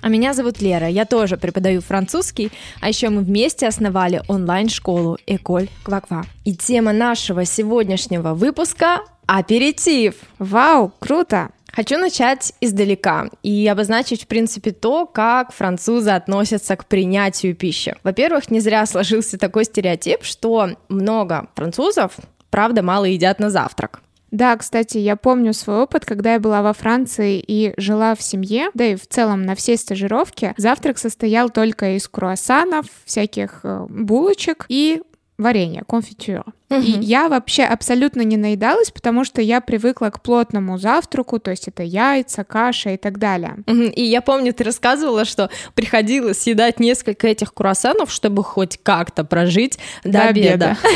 А меня зовут Лера, я тоже преподаю французский, а еще мы вместе основали онлайн-школу Эколь Кваква. И тема нашего сегодняшнего выпуска – аперитив. Вау, круто! Хочу начать издалека и обозначить, в принципе, то, как французы относятся к принятию пищи. Во-первых, не зря сложился такой стереотип, что много французов, правда, мало едят на завтрак. Да, кстати, я помню свой опыт, когда я была во Франции и жила в семье, да и в целом на всей стажировке. Завтрак состоял только из круассанов, всяких э, булочек и варенье, конфитюр. Угу. И я вообще абсолютно не наедалась, потому что я привыкла к плотному завтраку, то есть это яйца, каша и так далее. Угу. И я помню, ты рассказывала, что приходилось съедать несколько этих круассанов, чтобы хоть как-то прожить до, до обеда.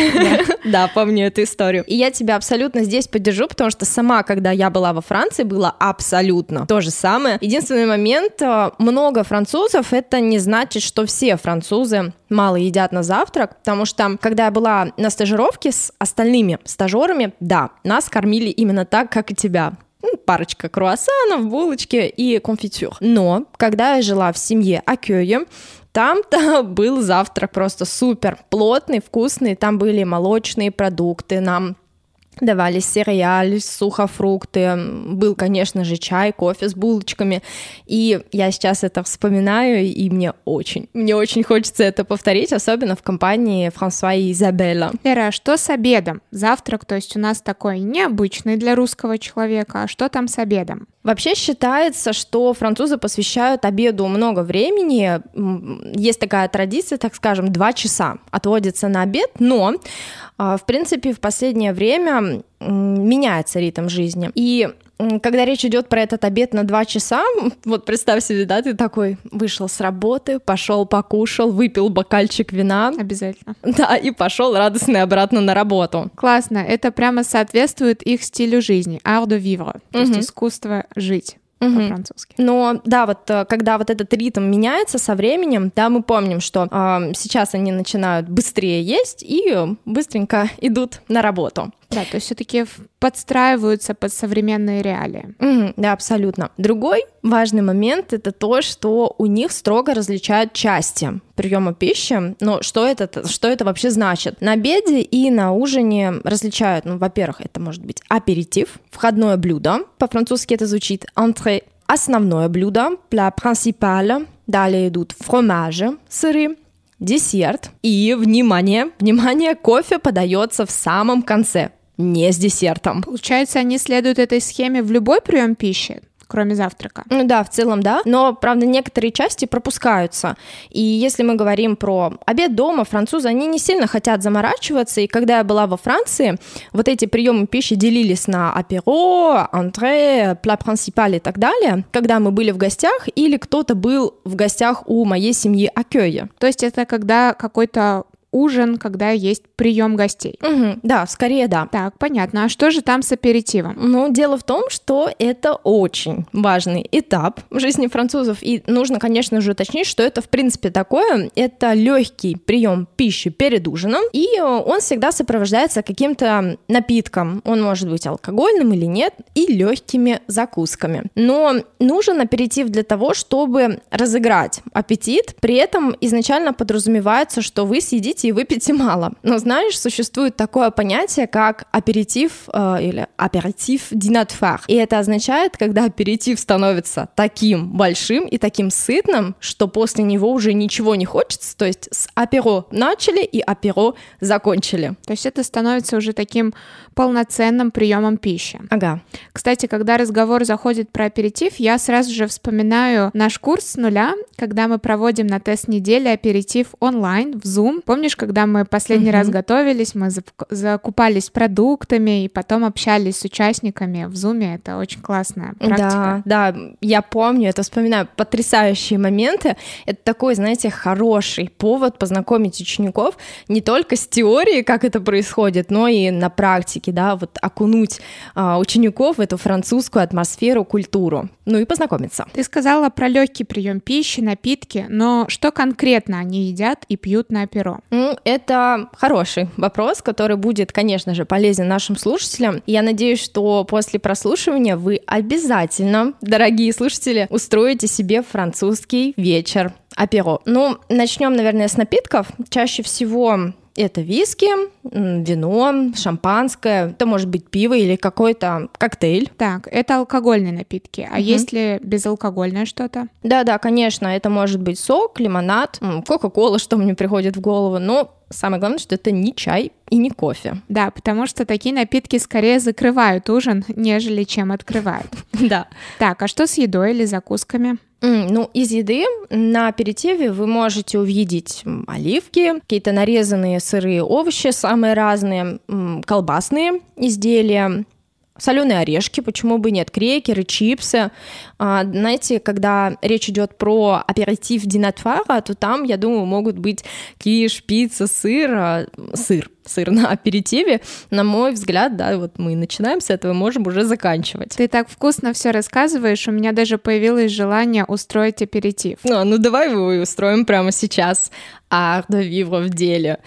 Да, помню эту историю. И я тебя абсолютно здесь поддержу, потому что сама, когда я была во Франции, было абсолютно то же самое. Единственный момент, э, много французов, это не значит, что все французы мало едят на завтрак, потому что, когда я была на стажировке, с остальными стажерами, да, нас кормили именно так, как и тебя ну, парочка круассанов, булочки и конфитюр. Но когда я жила в семье Акёе, там-то был завтрак просто супер плотный, вкусный, там были молочные продукты, нам давали сериаль, сухофрукты, был, конечно же, чай, кофе с булочками, и я сейчас это вспоминаю, и мне очень, мне очень хочется это повторить, особенно в компании Франсуа и Изабелла. Лера, а что с обедом? Завтрак, то есть у нас такой необычный для русского человека, а что там с обедом? Вообще считается, что французы посвящают обеду много времени. Есть такая традиция, так скажем, два часа отводится на обед, но, а, в принципе, в последнее время меняется ритм жизни. И когда речь идет про этот обед на два часа, вот представь себе, да, ты такой вышел с работы, пошел покушал, выпил бокальчик вина. Обязательно. Да, и пошел радостный обратно на работу. Классно, это прямо соответствует их стилю жизни, art de vivre, то угу. есть искусство жить угу. по-французски. Но да, вот э, когда вот этот ритм меняется со временем, да, мы помним, что э, сейчас они начинают быстрее есть и быстренько идут на работу. Да, то есть все-таки подстраиваются под современные реалии. Mm, да, абсолютно. Другой важный момент это то, что у них строго различают части приема пищи. Но что это, что это вообще значит? На обеде и на ужине различают, ну, во-первых, это может быть аперитив, входное блюдо, по-французски это звучит entrée, основное блюдо, plat principal, далее идут фромажи, сыры, десерт. И, внимание, внимание, кофе подается в самом конце не с десертом. Получается, они следуют этой схеме в любой прием пищи? кроме завтрака. Ну да, в целом да, но, правда, некоторые части пропускаются. И если мы говорим про обед дома, французы, они не сильно хотят заморачиваться, и когда я была во Франции, вот эти приемы пищи делились на аперо, антре, пла принципаль и так далее, когда мы были в гостях или кто-то был в гостях у моей семьи Акёя. То есть это когда какой-то ужин, когда есть прием гостей. Угу, да, скорее да. Так, понятно. А что же там с аперитивом? Ну, дело в том, что это очень важный этап в жизни французов. И нужно, конечно же, уточнить, что это в принципе такое. Это легкий прием пищи перед ужином, и он всегда сопровождается каким-то напитком. Он может быть алкогольным или нет, и легкими закусками. Но нужен аперитив для того, чтобы разыграть аппетит. При этом изначально подразумевается, что вы съедите выпейте и выпейте мало. Но знаешь, существует такое понятие, как аперитив э, или аперитив динатфар. И это означает, когда аперитив становится таким большим и таким сытным, что после него уже ничего не хочется. То есть с аперо начали и аперо закончили. То есть это становится уже таким полноценным приемом пищи. Ага. Кстати, когда разговор заходит про аперитив, я сразу же вспоминаю наш курс с нуля, когда мы проводим на тест недели аперитив онлайн в Zoom. Помнишь, помнишь, когда мы последний mm-hmm. раз готовились, мы закупались продуктами и потом общались с участниками в Зуме. Это очень классная практика. Да, да, я помню, это вспоминаю. Потрясающие моменты. Это такой, знаете, хороший повод познакомить учеников не только с теорией, как это происходит, но и на практике, да, вот окунуть а, учеников в эту французскую атмосферу, культуру. Ну и познакомиться. Ты сказала про легкий прием пищи, напитки, но что конкретно они едят и пьют на перо? Ну, это хороший вопрос, который будет, конечно же, полезен нашим слушателям. Я надеюсь, что после прослушивания вы обязательно, дорогие слушатели, устроите себе французский вечер аперо. Ну, начнем, наверное, с напитков. Чаще всего это виски, вино, шампанское, это может быть пиво или какой-то коктейль. Так, это алкогольные напитки. А угу. есть ли безалкогольное что-то? Да-да, конечно, это может быть сок, лимонад, кока-кола, что мне приходит в голову, но самое главное, что это не чай и не кофе. Да, потому что такие напитки скорее закрывают ужин, нежели чем открывают. Да. Так, а что с едой или закусками? Ну, из еды на аперитиве вы можете увидеть оливки, какие-то нарезанные сырые овощи, самые разные, колбасные изделия, соленые орешки, почему бы нет, крекеры, чипсы. А, знаете, когда речь идет про аперитив динатвара, то там, я думаю, могут быть киш, пицца, сыр, а, сыр, сыр на аперитиве, на мой взгляд, да, вот мы начинаем с этого, можем уже заканчивать. Ты так вкусно все рассказываешь, у меня даже появилось желание устроить аперитив. А, ну давай его устроим прямо сейчас. Ах, да вивро в деле.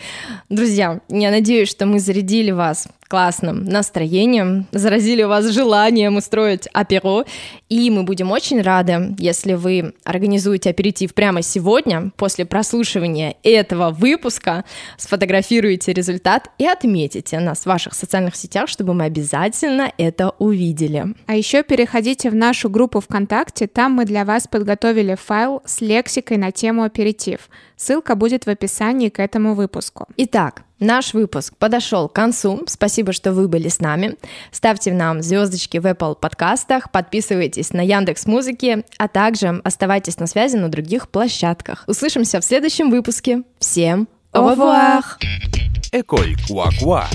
Друзья, я надеюсь, что мы зарядили вас классным настроением, заразили вас желанием устроить аперо, и мы будем очень рады, если вы организуете аперитив прямо сегодня, после прослушивания этого выпуска, сфотографируете результат и отметите нас в ваших социальных сетях, чтобы мы обязательно это увидели. А еще переходите в нашу группу ВКонтакте, там мы для вас подготовили файл с лексикой на тему аперитив. Ссылка будет в описании к этому выпуску. Итак, Наш выпуск подошел к концу. Спасибо, что вы были с нами. Ставьте нам звездочки в Apple подкастах, подписывайтесь на Яндекс Музыки, а также оставайтесь на связи на других площадках. Услышимся в следующем выпуске. Всем au revoir! École Quoi Quoi